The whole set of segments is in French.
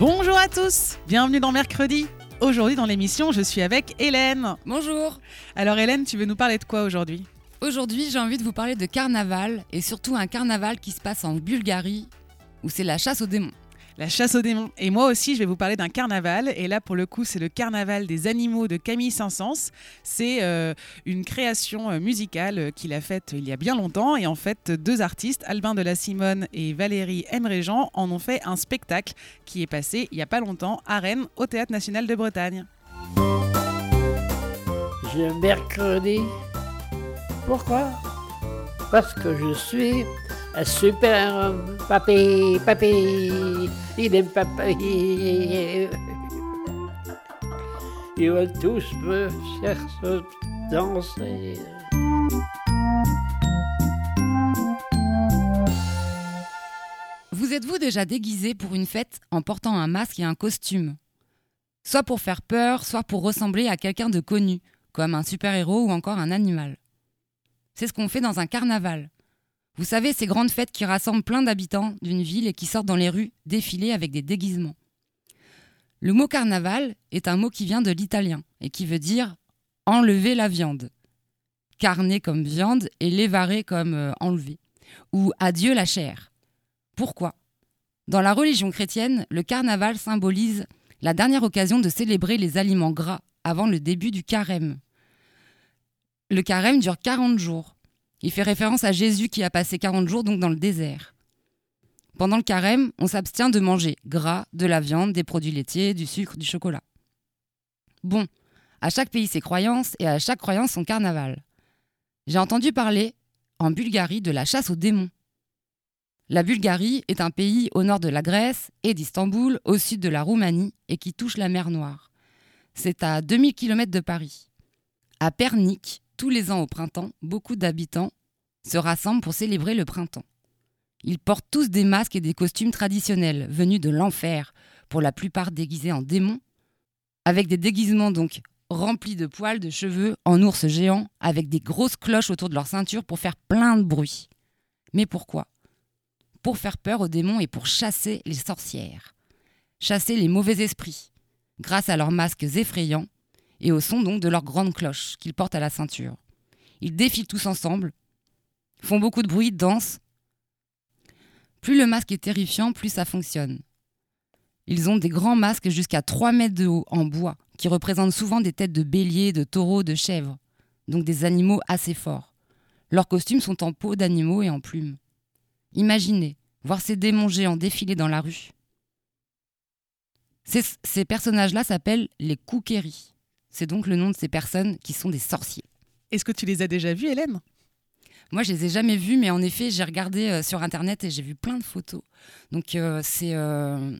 Bonjour à tous, bienvenue dans Mercredi. Aujourd'hui dans l'émission, je suis avec Hélène. Bonjour. Alors Hélène, tu veux nous parler de quoi aujourd'hui? Aujourd'hui, j'ai envie de vous parler de carnaval et surtout un carnaval qui se passe en Bulgarie où c'est la chasse aux démons. La chasse aux démons. Et moi aussi, je vais vous parler d'un carnaval. Et là, pour le coup, c'est le carnaval des animaux de Camille Saint-Saëns. C'est euh, une création euh, musicale euh, qu'il a faite il y a bien longtemps. Et en fait, deux artistes, Albin de la Simone et Valérie M. Régent, en ont fait un spectacle qui est passé il y a pas longtemps à Rennes, au Théâtre National de Bretagne. Je mercredi. Pourquoi? Parce que je suis super homme. Papy, papy, il aime papy. Ils veulent tous me faire se danser. Vous êtes-vous déjà déguisé pour une fête en portant un masque et un costume? Soit pour faire peur, soit pour ressembler à quelqu'un de connu, comme un super-héros ou encore un animal. C'est ce qu'on fait dans un carnaval. Vous savez, ces grandes fêtes qui rassemblent plein d'habitants d'une ville et qui sortent dans les rues défiler avec des déguisements. Le mot carnaval est un mot qui vient de l'italien et qui veut dire enlever la viande. Carner comme viande et levare comme euh, enlever. Ou adieu la chair. Pourquoi? Dans la religion chrétienne, le carnaval symbolise la dernière occasion de célébrer les aliments gras avant le début du carême. Le carême dure 40 jours. Il fait référence à Jésus qui a passé 40 jours dans le désert. Pendant le carême, on s'abstient de manger gras, de la viande, des produits laitiers, du sucre, du chocolat. Bon, à chaque pays ses croyances et à chaque croyance son carnaval. J'ai entendu parler en Bulgarie de la chasse aux démons. La Bulgarie est un pays au nord de la Grèce et d'Istanbul, au sud de la Roumanie et qui touche la mer Noire. C'est à 2000 km de Paris. À Pernik, tous les ans au printemps, beaucoup d'habitants se rassemblent pour célébrer le printemps. Ils portent tous des masques et des costumes traditionnels, venus de l'enfer, pour la plupart déguisés en démons, avec des déguisements donc remplis de poils, de cheveux, en ours géants, avec des grosses cloches autour de leur ceinture pour faire plein de bruit. Mais pourquoi? Pour faire peur aux démons et pour chasser les sorcières, chasser les mauvais esprits, grâce à leurs masques effrayants et au son donc de leurs grandes cloches qu'ils portent à la ceinture. Ils défilent tous ensemble, font beaucoup de bruit, dansent. Plus le masque est terrifiant, plus ça fonctionne. Ils ont des grands masques jusqu'à 3 mètres de haut en bois, qui représentent souvent des têtes de béliers, de taureaux, de chèvres, donc des animaux assez forts. Leurs costumes sont en peau d'animaux et en plumes. Imaginez, voir ces démons géants défiler dans la rue. Ces, personnages-là s'appellent les Koukéris. C'est donc le nom de ces personnes qui sont des sorciers. Est-ce que tu les as déjà vus, Hélène? Moi, je les ai jamais vus, mais en effet, j'ai regardé euh, sur Internet et j'ai vu plein de photos. Donc, euh, c'est, euh,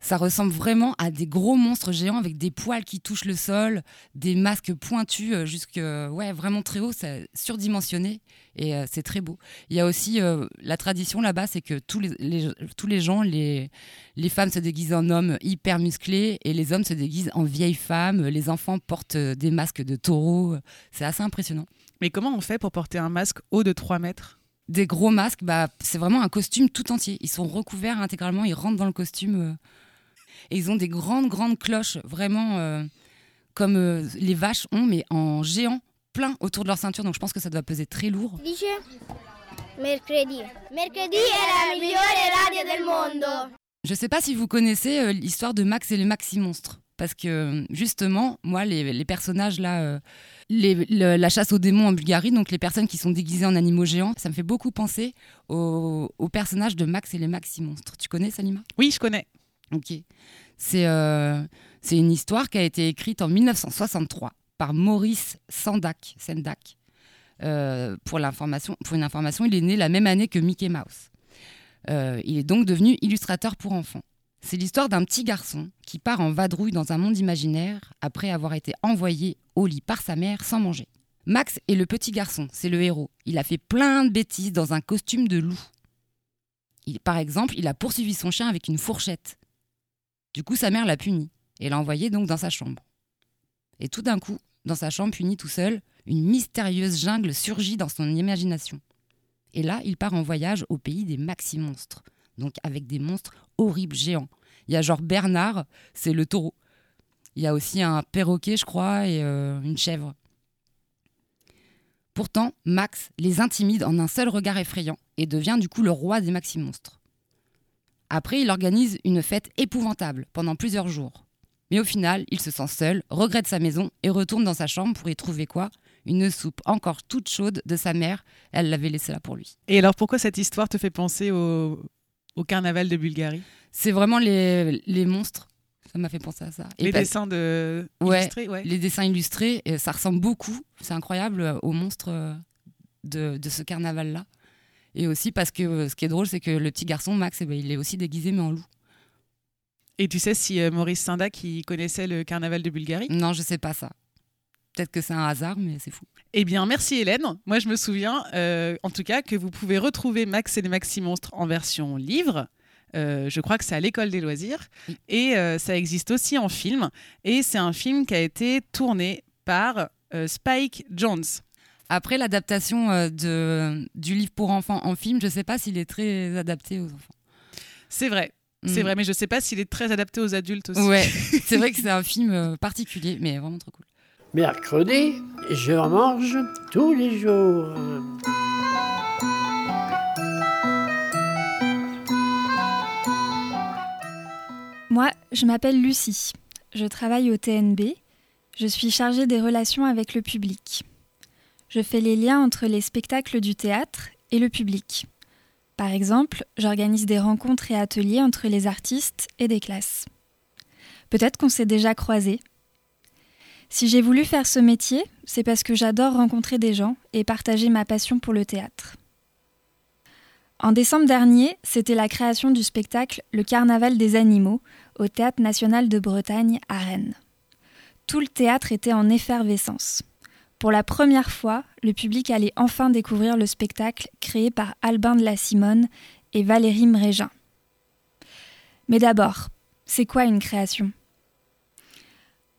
ça ressemble vraiment à des gros monstres géants avec des poils qui touchent le sol, des masques pointus, euh, jusque, ouais, vraiment très haut, surdimensionné et euh, c'est très beau. Il y a aussi euh, la tradition là-bas, c'est que tous les, les- tous les gens, les, les femmes se déguisent en hommes hyper musclés et les hommes se déguisent en vieilles femmes. Les enfants portent euh, des masques de taureaux. C'est assez impressionnant. Mais comment on fait pour porter un masque haut de 3 mètres? Des gros masques, bah, c'est vraiment un costume tout entier. Ils sont recouverts intégralement, ils rentrent dans le costume. euh, et ils ont des grandes, grandes cloches, vraiment euh, comme euh, les vaches ont, mais en géant, plein autour de leur ceinture. Donc je pense que ça doit peser très lourd. Dice mercredi. Mercredi è la migliore radio del mondo. Je sais pas si vous connaissez euh, l'histoire de Max et les Maxi Monstres. Parce que justement, moi, les, les personnages là, euh, les- le- la chasse aux démons en Bulgarie, donc les personnes qui sont déguisées en animaux géants, ça me fait beaucoup penser au, au personnage de Max et les Maxi Monstres. Tu connais Salima? Oui, je connais. Ok. C'est euh, c'est une histoire qui a été écrite en 1963 par Maurice Sendak. Sendak. Euh, pour, pour une information, il est né la même année que Mickey Mouse. Euh, il est donc devenu illustrateur pour enfants. C'est l'histoire d'un petit garçon qui part en vadrouille dans un monde imaginaire après avoir été envoyé au lit par sa mère sans manger. Max est le petit garçon, c'est le héros. Il a fait plein de bêtises dans un costume de loup. Par exemple, il a poursuivi son chien avec une fourchette. Du coup, sa mère l'a puni et l'a envoyé donc dans sa chambre. Et tout d'un coup, dans sa chambre puni tout seul, une mystérieuse jungle surgit dans son imagination. Et là, il part en voyage au pays des maxi-monstres, donc avec des monstres horribles géants. Il y a genre Bernard, c'est le taureau. Il y a aussi un perroquet, je crois, et euh, une chèvre. Pourtant, Max les intimide en un seul regard effrayant et devient du coup le roi des maxi-monstres. Après, il organise une fête épouvantable pendant plusieurs jours. Mais au final, il se sent seul, regrette sa maison et retourne dans sa chambre pour y trouver quoi? Une soupe encore toute chaude de sa mère. Elle l'avait laissée là pour lui. Et alors, pourquoi cette histoire te fait penser au, au carnaval de Bulgarie? C'est vraiment les, les monstres. Ça m'a fait penser à ça. Et Les pas- dessins de Ouais, illustrés, ouais. les dessins illustrés, ça ressemble beaucoup. C'est incroyable aux monstres euh, de, de ce carnaval-là. Et aussi parce que euh, ce qui est drôle, c'est que le petit garçon, Max, eh ben, il est aussi déguisé mais en loup. Et tu sais si euh, Maurice Sinda qui connaissait le carnaval de Bulgarie? Non, je sais pas ça. Peut-être que c'est un hasard, mais c'est fou. Eh bien, merci Hélène. Moi, je me souviens, euh, en tout cas, que vous pouvez retrouver Max et les Maxi Monstres en version livre. Euh, je crois que c'est à l'école des loisirs. Oui. Et ça existe aussi en film. Et c'est un film qui a été tourné par Spike Jones. Après l'adaptation euh, de, du livre pour enfants en film, je sais pas s'il est très adapté aux enfants. C'est vrai. C'est Mm. vrai, mais je sais pas s'il est très adapté aux adultes aussi. Ouais, c'est vrai que c'est un film euh, particulier, mais vraiment trop cool. Mercredi, je mange tous les jours. Moi, je m'appelle Lucie. Je travaille au TNB. Je suis chargée des relations avec le public. Je fais les liens entre les spectacles du théâtre et le public. Par exemple, j'organise des rencontres et ateliers entre les artistes et des classes. Peut-être qu'on s'est déjà croisés. Si j'ai voulu faire ce métier, c'est parce que j'adore rencontrer des gens et partager ma passion pour le théâtre. En décembre dernier, c'était la création du spectacle Le Carnaval des animaux au Théâtre national de Bretagne à Rennes. Tout le théâtre était en effervescence. Pour la première fois, le public allait enfin découvrir le spectacle créé par Albin de la Simone et Valérie Mrégin. Mais d'abord, c'est quoi une création?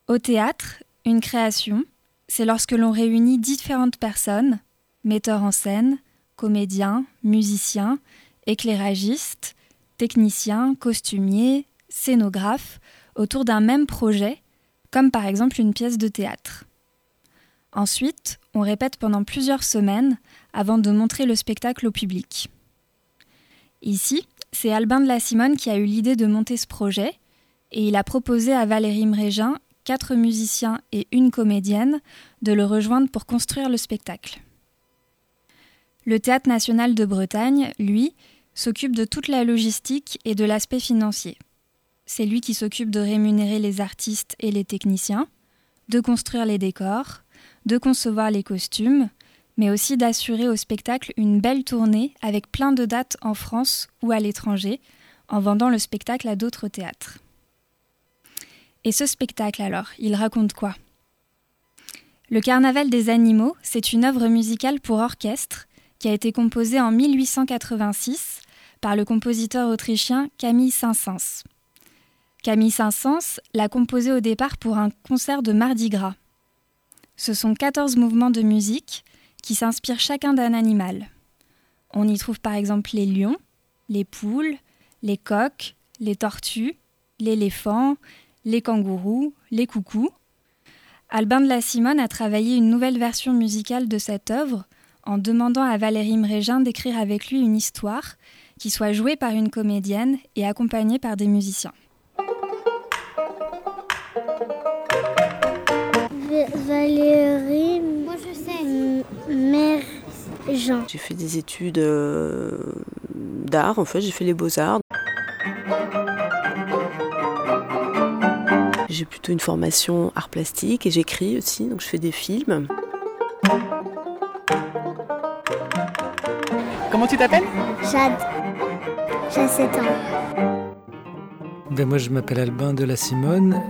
Au théâtre, une création, c'est lorsque l'on réunit différentes personnes, metteurs en scène, comédiens, musiciens, éclairagistes, techniciens, costumiers, scénographes, autour d'un même projet, comme par exemple une pièce de théâtre. Ensuite, on répète pendant plusieurs semaines avant de montrer le spectacle au public. Ici, c'est Albin de la Simone qui a eu l'idée de monter ce projet, et il a proposé à Valérie Mrégin, quatre musiciens et une comédienne, de le rejoindre pour construire le spectacle. Le Théâtre national de Bretagne, lui, s'occupe de toute la logistique et de l'aspect financier. C'est lui qui s'occupe de rémunérer les artistes et les techniciens, de construire les décors, de concevoir les costumes, mais aussi d'assurer au spectacle une belle tournée avec plein de dates en France ou à l'étranger, en vendant le spectacle à d'autres théâtres. Et ce spectacle alors, il raconte quoi? Le Carnaval des animaux, c'est une œuvre musicale pour orchestre qui a été composée en 1886 par le compositeur autrichien Camille Saint-Saëns. Camille Saint-Saëns l'a composée au départ pour un concert de Mardi Gras. Ce sont 14 mouvements de musique qui s'inspirent chacun d'un animal. On y trouve par exemple les lions, les poules, les coqs, les tortues, l'éléphant, les kangourous, les coucous. Albin de la Simone a travaillé une nouvelle version musicale de cette œuvre en demandant à Valérie Mrégin d'écrire avec lui une histoire qui soit jouée par une comédienne et accompagnée par des musiciens. Valérie. Moi je sais. Mère Jean. J'ai fait des études euh, d'art, en fait, j'ai fait les beaux-arts. J'ai plutôt une formation art plastique et j'écris aussi, donc je fais des films. Comment tu t'appelles? Jade. J'ai 7 ans. Ben moi, je m'appelle Albin de la Simone.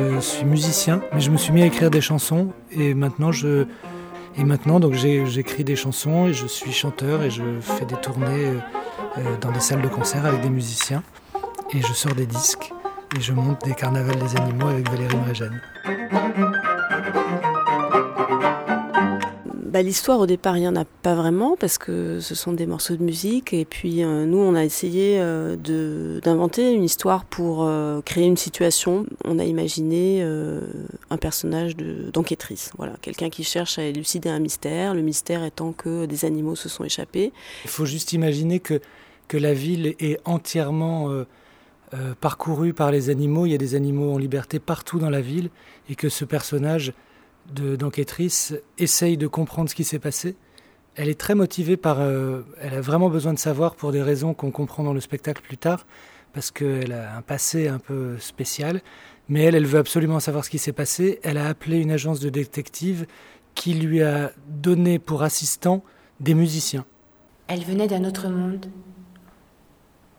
Je suis musicien, mais je me suis mis à écrire des chansons et maintenant je et maintenant donc j'écris des chansons et je suis chanteur et je fais des tournées euh, euh, dans des salles de concert avec des musiciens et je sors des disques et je monte des carnavals des animaux avec Valérie Mrégène. Bah, L'histoire au départ, il n'y en a pas vraiment parce que ce sont des morceaux de musique et puis euh, nous on a essayé euh, d'inventer une histoire pour euh, créer une situation. On a imaginé un personnage de- d'enquêtrice, voilà, quelqu'un qui cherche à élucider un mystère, le mystère étant que des animaux se sont échappés. Il faut juste imaginer que, la ville est entièrement parcourue par les animaux. Il y a des animaux en liberté partout dans la ville et que ce personnage de- d'enquêtrice essaye de comprendre ce qui s'est passé. Elle est très motivée par... euh, elle a vraiment besoin de savoir pour des raisons qu'on comprend dans le spectacle plus tard, parce qu'elle a un passé un peu spécial. Mais elle, elle veut absolument savoir ce qui s'est passé. Elle a appelé une agence de détective qui lui a donné pour assistant des musiciens. Elle venait d'un autre monde.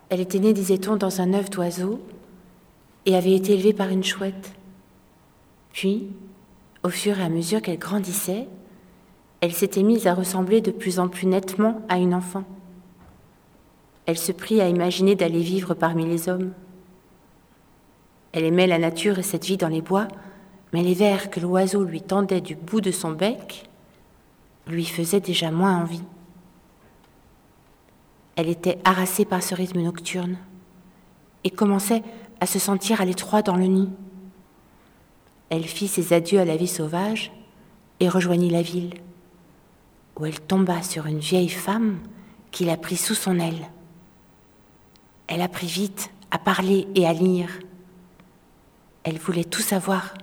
Elle était née, disait-on, dans un œuf d'oiseau et avait été élevée par une chouette. Puis, au fur et à mesure qu'elle grandissait, elle s'était mise à ressembler de plus en plus nettement à une enfant. Elle se prit à imaginer d'aller vivre parmi les hommes. Elle aimait la nature et cette vie dans les bois, mais les vers que l'oiseau lui tendait du bout de son bec lui faisaient déjà moins envie. Elle était harassée par ce rythme nocturne et commençait à se sentir à l'étroit dans le nid. Elle fit ses adieux à la vie sauvage et rejoignit la ville, où elle tomba sur une vieille femme qui la prit sous son aile. Elle apprit vite à parler et à lire. Elle voulait tout savoir.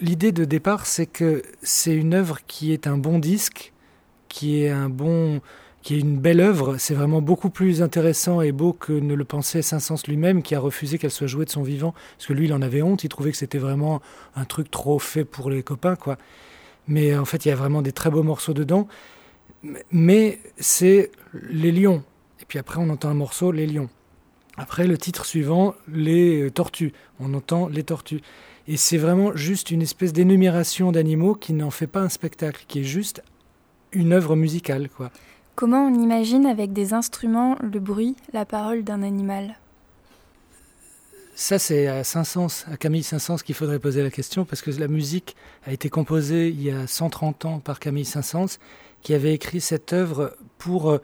L'idée de départ, c'est que c'est une œuvre qui est un bon disque, qui est un bon, qui est une belle œuvre. C'est vraiment beaucoup plus intéressant et beau que ne le pensait Saint-Saëns lui-même, qui a refusé qu'elle soit jouée de son vivant, parce que lui, il en avait honte. Il trouvait que c'était vraiment un truc trop fait pour les copains, quoi. Mais en fait, il y a vraiment des très beaux morceaux dedans. Mais c'est les lions. Et puis après, on entend un morceau, les lions. Après, le titre suivant, les tortues. On entend les tortues. Et c'est vraiment juste une espèce d'énumération d'animaux qui n'en fait pas un spectacle, qui est juste une œuvre musicale, quoi. Comment on imagine avec des instruments le bruit, la parole d'un animal? Ça, c'est à à Camille Saint-Saëns qu'il faudrait poser la question, parce que la musique a été composée il y a 130 ans par Camille Saint-Saëns, qui avait écrit cette œuvre pour, euh,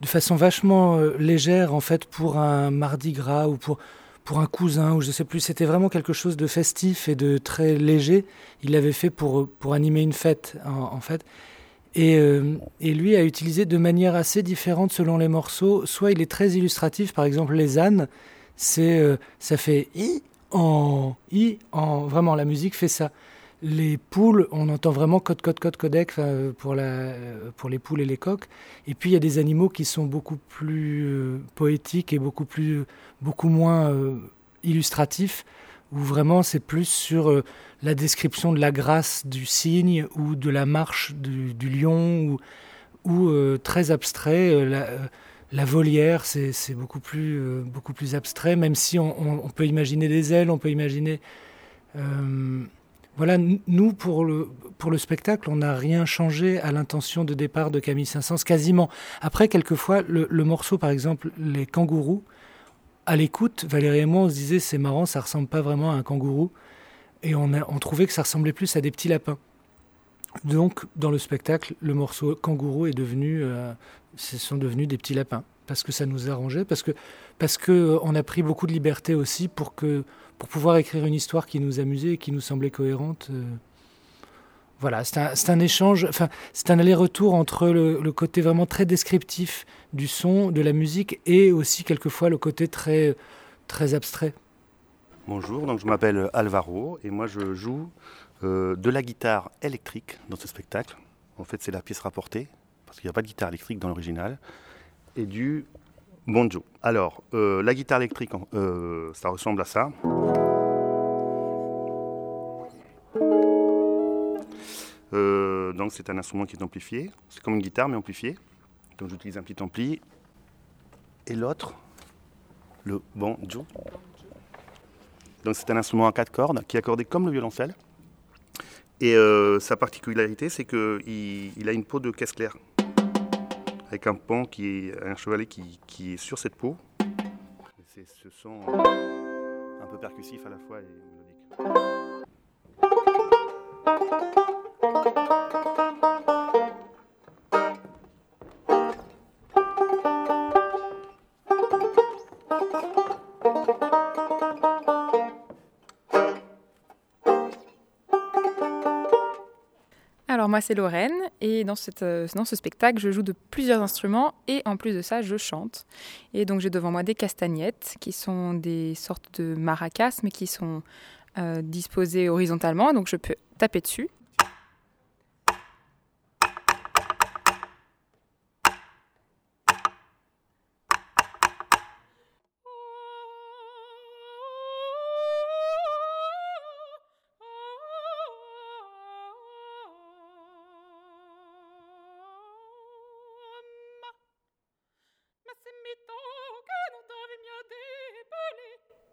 de façon vachement euh, légère, en fait, pour un mardi gras ou pour, pour un cousin, ou je sais plus. C'était vraiment quelque chose de festif et de très léger. Il l'avait fait pour, pour animer une fête, en, en fait. Et, euh, et, lui a utilisé de manière assez différente selon les morceaux. Soit il est très illustratif, par exemple les ânes, c'est euh, ça fait i en i en vraiment la musique fait ça. Les poules, on entend vraiment code code code codec pour la pour les poules et les coqs. Et puis il y a des animaux qui sont beaucoup plus euh, poétiques et beaucoup plus beaucoup moins euh, illustratifs où vraiment c'est plus sur euh, la description de la grâce du cygne ou de la marche du, lion ou, euh, très abstrait. euh, la, volière, c'est beaucoup plus, beaucoup plus abstrait, même si on, peut imaginer des ailes, on peut imaginer. voilà, nous, pour le, pour le spectacle, on n'a rien changé à l'intention de départ de Camille Saint-Saëns, quasiment. Après, quelquefois, le morceau, par exemple, Les kangourous, à l'écoute, Valérie et moi, on se disait c'est marrant, ça ressemble pas vraiment à un kangourou. Et on, a, on trouvait que ça ressemblait plus à des petits lapins. Donc, dans le spectacle, le morceau kangourou est devenu, euh, ce sont devenus des petits lapins parce que ça nous arrangeait, parce que parce que euh, on a pris beaucoup de liberté aussi pour que pour pouvoir écrire une histoire qui nous amusait et qui nous semblait cohérente. Euh, voilà, c'est un, échange, enfin, c'est un aller-retour entre le, le, côté vraiment très descriptif du son, de la musique, et aussi quelquefois le côté très, très abstrait. Bonjour, donc je m'appelle Alvaro, et moi je joue euh, de la guitare électrique dans ce spectacle. En fait, c'est la pièce rapportée, parce qu'il n'y a pas de guitare électrique dans l'original, et du banjo. Alors, euh, la guitare électrique, euh, ça ressemble à ça. Donc c'est un instrument qui est amplifié. C'est comme une guitare mais amplifié. Donc j'utilise un petit ampli. Et l'autre, le banjo. Donc c'est un instrument à quatre cordes qui est accordé comme le violoncelle. Et euh, sa particularité, c'est qu'il il a une peau de caisse claire. Avec un pont qui est un chevalet qui, qui est sur cette peau. C'est ce son euh, un peu percussif à la fois et mélodique. Alors moi c'est Lorraine et dans, euh, dans ce spectacle je joue de plusieurs instruments et en plus de ça je chante. Et donc j'ai devant moi des castagnettes qui sont des sortes de maracas mais qui sont euh, disposées horizontalement donc je peux taper dessus.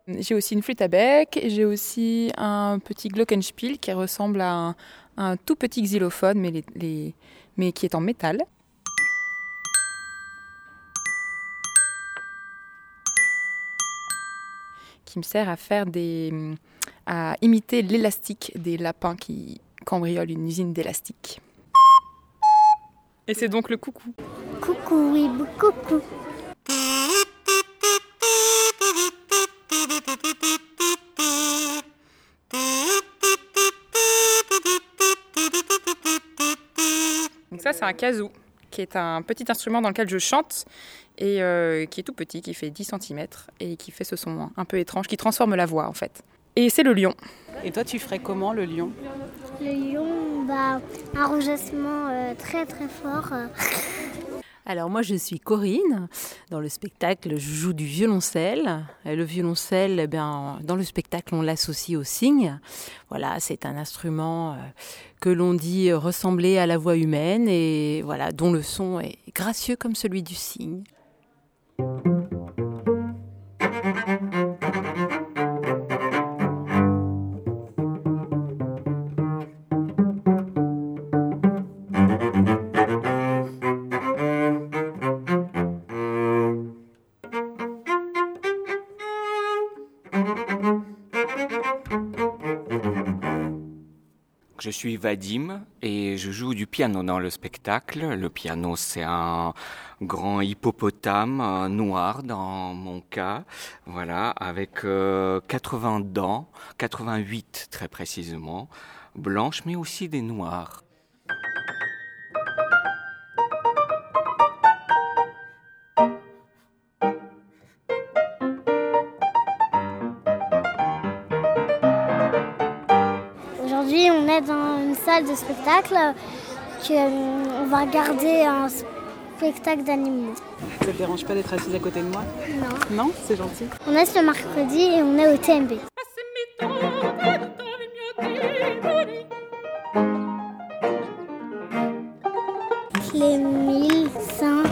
J'ai aussi une flûte à bec, j'ai aussi un petit glockenspiel qui ressemble à un, tout petit xylophone mais, mais qui est en métal. qui me sert à faire des à imiter l'élastique des lapins qui cambriolent une usine d'élastique. Et c'est donc le coucou. Coucou, oui, coucou. Ça, c'est un kazoo, qui est un petit instrument dans lequel je chante et euh, qui est tout petit, qui fait 10 cm et qui fait ce son un peu étrange, qui transforme la voix en fait. Et c'est le lion. Et toi, tu ferais comment le lion? Le lion, bah, un rougissement euh, très très fort. Alors moi je suis Corinne. Dans le spectacle, je joue du violoncelle. Et le violoncelle, eh bien, dans le spectacle, on l'associe au cygne. Voilà, c'est un instrument euh, que l'on dit ressembler à la voix humaine et voilà, dont le son est gracieux comme celui du cygne. Je suis Vadim et je joue du piano dans le spectacle. Le piano, c'est un grand hippopotame euh, noir dans mon cas, voilà, avec euh, 80 dents, 88 très précisément, blanches mais aussi des noires. De spectacle que, euh, on va regarder un spectacle d'animaux. Ça te dérange pas d'être assise à côté de moi? Non. Non? C'est gentil. On est ce mercredi et on est au TMB. Les 1500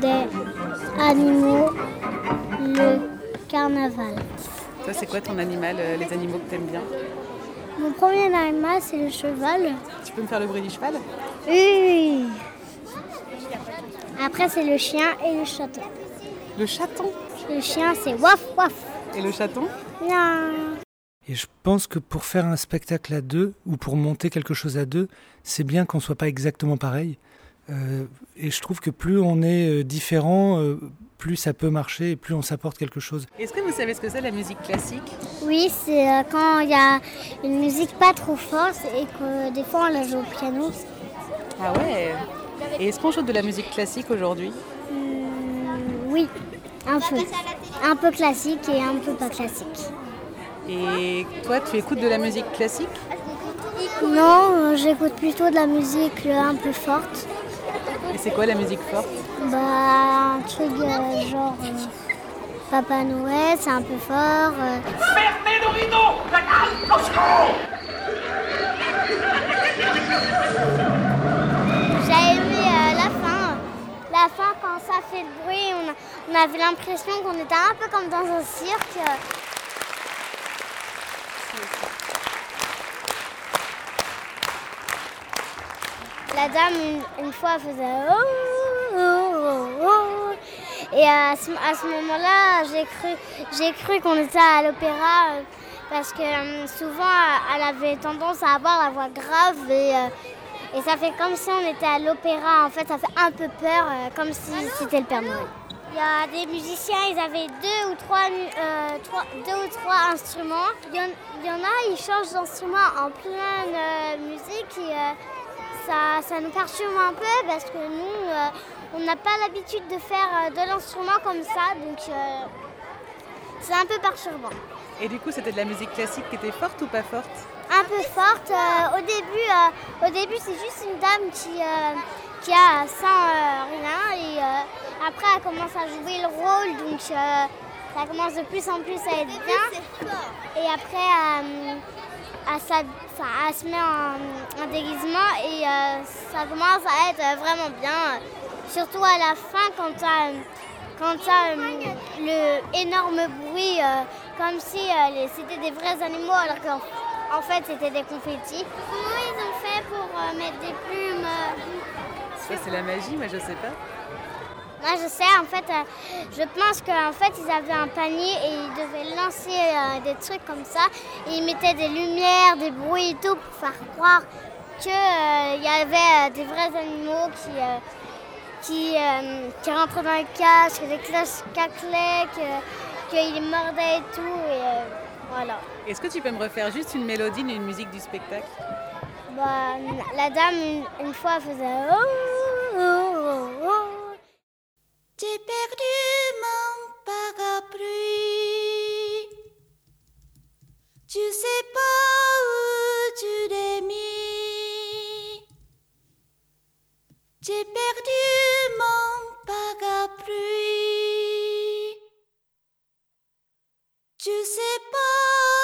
des animaux, le carnaval. Toi, c'est quoi ton animal, euh, les animaux que t'aimes bien? Mon premier animal, c'est le cheval. Tu peux me faire le bruit du cheval Oui. Après, c'est le chien et le chaton. Le chaton Le chien, c'est waf waf. Et le chaton Non. Et je pense que pour faire un spectacle à deux, ou pour monter quelque chose à deux, c'est bien qu'on ne soit pas exactement pareil. Euh, et je trouve que plus on est euh, différent, euh, plus ça peut marcher et plus on s'apporte quelque chose. Est-ce que vous savez ce que c'est la musique classique? Oui, c'est euh, quand il y a une musique pas trop forte et que des fois on la joue au piano. Ah ouais Et est-ce qu'on joue de la musique classique aujourd'hui? Hmm, oui, un peu. Un peu classique et un peu pas classique. Et toi, tu écoutes de la musique classique? Non, euh, j'écoute plutôt de la musique euh, un peu forte. Et c'est quoi la musique forte Bah, un truc euh, genre euh, Papa Noël, c'est un peu fort. Euh. Fermez La J'ai aimé euh, la fin. La fin, quand ça fait le bruit, on avait l'impression qu'on était un peu comme dans un cirque. La dame, une, fois, faisait oh, oh, oh. Et à ce, à ce moment-là, j'ai cru, j'ai cru qu'on était à l'opéra euh, parce que euh, souvent, elle avait tendance à avoir la voix grave et, euh, et ça fait comme si on était à l'opéra. En fait, ça fait un peu peur, euh, comme si c'était le Père Noël. Il y a des musiciens, ils avaient deux ou trois, euh, deux ou trois instruments. Il y, en, a, ils changent d'instrument en pleine euh, musique euh, ça, ça nous perturbe un peu parce que nous, euh, on n'a pas l'habitude de faire euh, de l'instrument comme ça, donc euh, c'est un peu perturbant. Et du coup, c'était de la musique classique qui était forte ou pas forte? Un peu forte. euh, au début, au début c'est juste une dame qui, qui a sans rien et après elle commence à jouer le rôle, donc ça commence de plus en plus à être bien. Et après, elle, s'hab- elle se met en, en déguisement et euh, ça commence à être vraiment bien. Surtout à la fin quand t'as quand t'as, euh, le énorme bruit, euh, comme si c'était des vrais animaux alors qu'en en fait c'était des confettis. Comment ils ont fait pour mettre des plumes Ça, c'est la magie, mais je sais pas. Moi je sais, en fait, euh, je pense qu'en fait ils avaient un panier et ils devaient lancer euh, des trucs comme ça. Et ils mettaient des lumières, des bruits et tout pour faire croire qu'il y avait euh, des vrais animaux qui, euh, qui, euh, qui rentraient dans le casque, que les cloches caclaient, que- qu'ils mordaient et tout. Et euh, voilà. Est-ce que tu peux me refaire juste une mélodie d'une musique du spectacle? Bah, la dame, une, une fois, faisait oh. J'ai perdu mon parapluie. Tu sais pas où tu l'as mis. J'ai perdu mon parapluie. Tu sais pas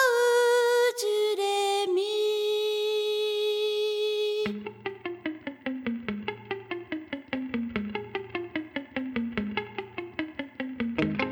J'ai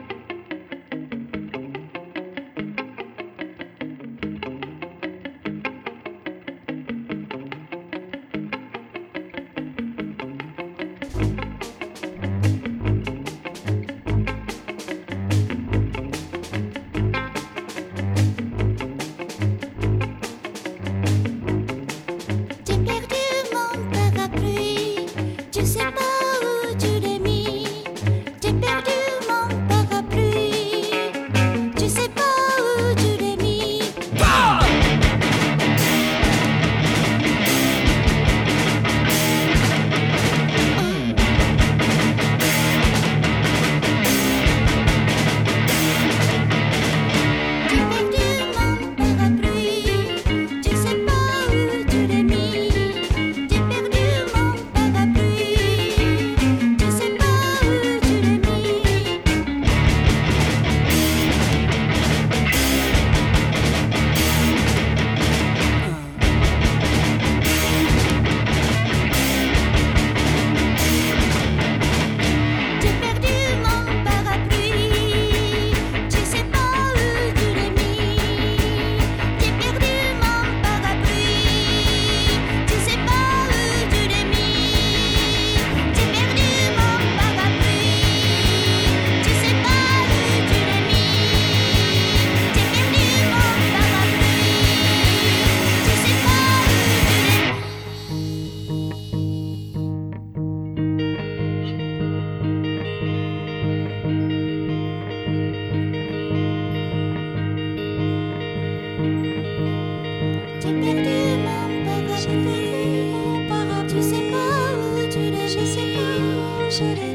J'ai perdu mon parapluie, mon parapluie. Tu sais pas où tu l'as, je sais pas où je.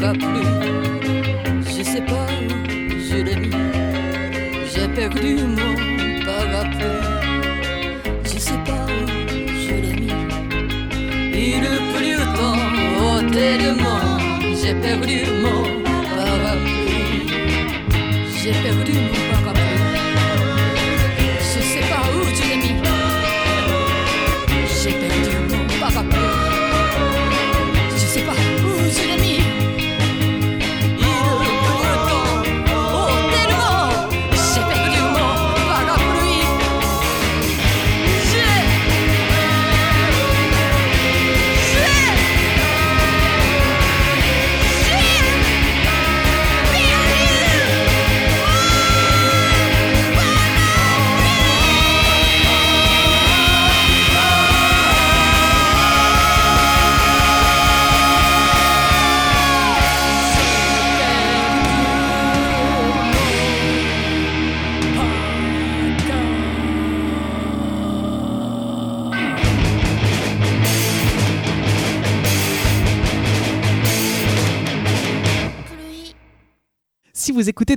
Parapluie. Je sais pas où je l'ai mis. J'ai perdu mon parapluie. Je sais pas où je l'ai mis. Il pleut tant, oh tellement. J'ai perdu mon parapluie. J'ai perdu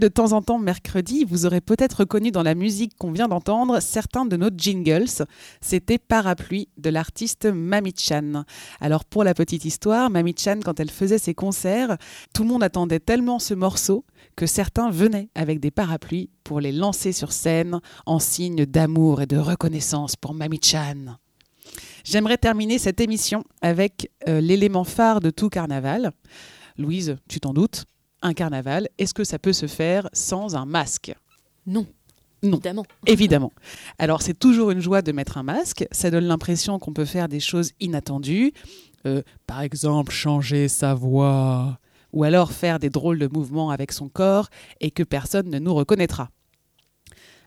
de temps en temps mercredi, vous aurez peut-être reconnu dans la musique qu'on vient d'entendre certains de nos jingles. C'était Parapluie de l'artiste Mami Chan. Alors pour la petite histoire, Mami Chan, quand elle faisait ses concerts, tout le monde attendait tellement ce morceau que certains venaient avec des parapluies pour les lancer sur scène en signe d'amour et de reconnaissance pour Mami Chan. J'aimerais terminer cette émission avec euh, l'élément phare de tout carnaval. Louise, tu t'en doutes, un carnaval, est-ce que ça peut se faire sans un masque? Non. Non. Évidemment. Évidemment. Alors c'est toujours une joie de mettre un masque, ça donne l'impression qu'on peut faire des choses inattendues, Euh, par exemple changer sa voix, ou alors faire des drôles de mouvements avec son corps et que personne ne nous reconnaîtra.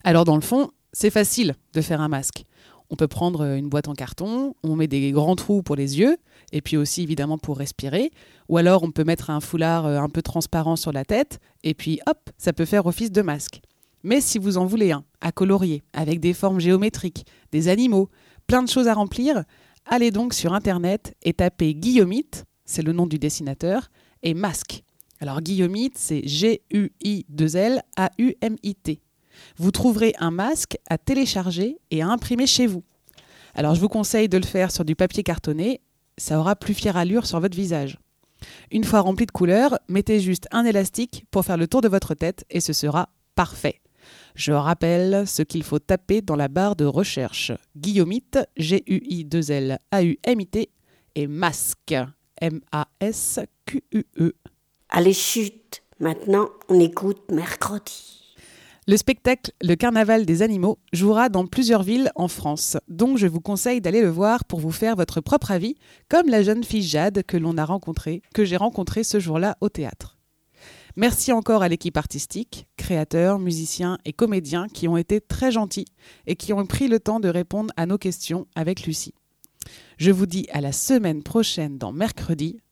Alors dans le fond, c'est facile de faire un masque. On peut prendre une boîte en carton, on met des grands trous pour les yeux, et puis aussi évidemment pour respirer, ou alors on peut mettre un foulard euh, un peu transparent sur la tête, et puis hop, ça peut faire office de masque. Mais si vous en voulez un, à colorier, avec des formes géométriques, des animaux, plein de choses à remplir, allez donc sur Internet et tapez Guillaumite, c'est le nom du dessinateur, et masque. Alors Guillaumite, c'est G-U-I-2-L-A-U-M-I-T. Vous trouverez un masque à télécharger et à imprimer chez vous. Alors je vous conseille de le faire sur du papier cartonné, ça aura plus fière allure sur votre visage. Une fois rempli de couleurs, mettez juste un élastique pour faire le tour de votre tête et ce sera parfait. Je rappelle ce qu'il faut taper dans la barre de recherche. Guillaumite, G-U-I-2-L-A-U-M-I-T et masque, M-A-S-Q-U-E. Allez, chute. Maintenant, on écoute mercredi. Le spectacle Le Carnaval des animaux jouera dans plusieurs villes en France, donc je vous conseille d'aller le voir pour vous faire votre propre avis, comme la jeune fille Jade que l'on a rencontrée, que j'ai rencontrée ce jour-là au théâtre. Merci encore à l'équipe artistique, créateurs, musiciens et comédiens qui ont été très gentils et qui ont pris le temps de répondre à nos questions avec Lucie. Je vous dis à la semaine prochaine dans mercredi.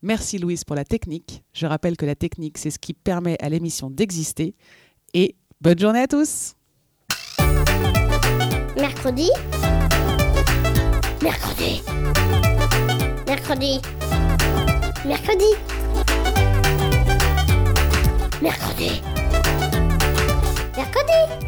Merci Louise pour la technique. Je rappelle que la technique, c'est ce qui permet à l'émission d'exister. Et Bonne journée à tous. Mercredi. Mercredi. Mercredi. Mercredi. Mercredi. Mercredi.